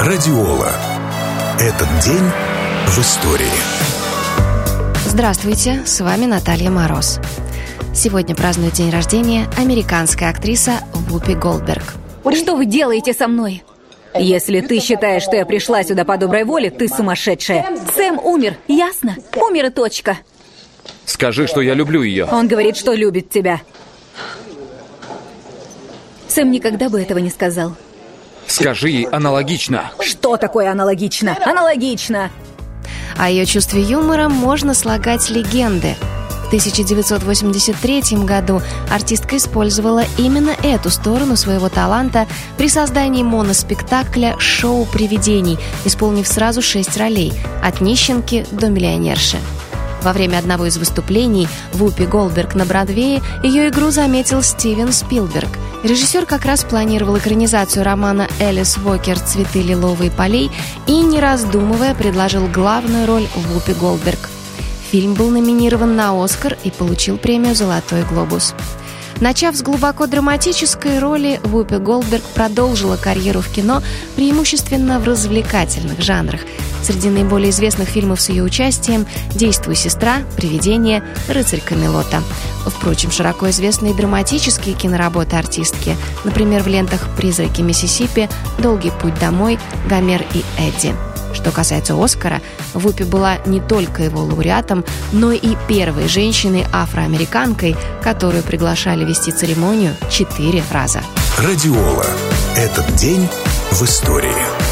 Радиола. Этот день в истории. Здравствуйте, с вами Наталья Мороз. Сегодня празднует день рождения американская актриса Вупи Голдберг. Что вы делаете со мной? Если ты считаешь, что я пришла сюда по доброй воле, ты сумасшедшая. Сэм умер, ясно? Умер и точка. Скажи, что я люблю ее. Он говорит, что любит тебя. Сэм никогда бы этого не сказал. Скажи ей аналогично. Что такое аналогично? Аналогично! О ее чувстве юмора можно слагать легенды. В 1983 году артистка использовала именно эту сторону своего таланта при создании моноспектакля «Шоу привидений», исполнив сразу шесть ролей – от нищенки до миллионерши. Во время одного из выступлений Вупи Голдберг на Бродвее ее игру заметил Стивен Спилберг. Режиссер как раз планировал экранизацию романа Элис Уокер «Цветы лиловые полей» и, не раздумывая, предложил главную роль Вупи Голдберг. Фильм был номинирован на «Оскар» и получил премию «Золотой глобус». Начав с глубоко драматической роли, Вупи Голдберг продолжила карьеру в кино преимущественно в развлекательных жанрах. Среди наиболее известных фильмов с ее участием «Действуй, сестра», «Привидение», «Рыцарь Камелота». Впрочем, широко известны и драматические киноработы артистки, например, в лентах «Призраки Миссисипи», «Долгий путь домой», «Гомер и Эдди». Что касается Оскара, Вупи была не только его лауреатом, но и первой женщиной-афроамериканкой, которую приглашали вести церемонию четыре раза. Радиола. Этот день в истории.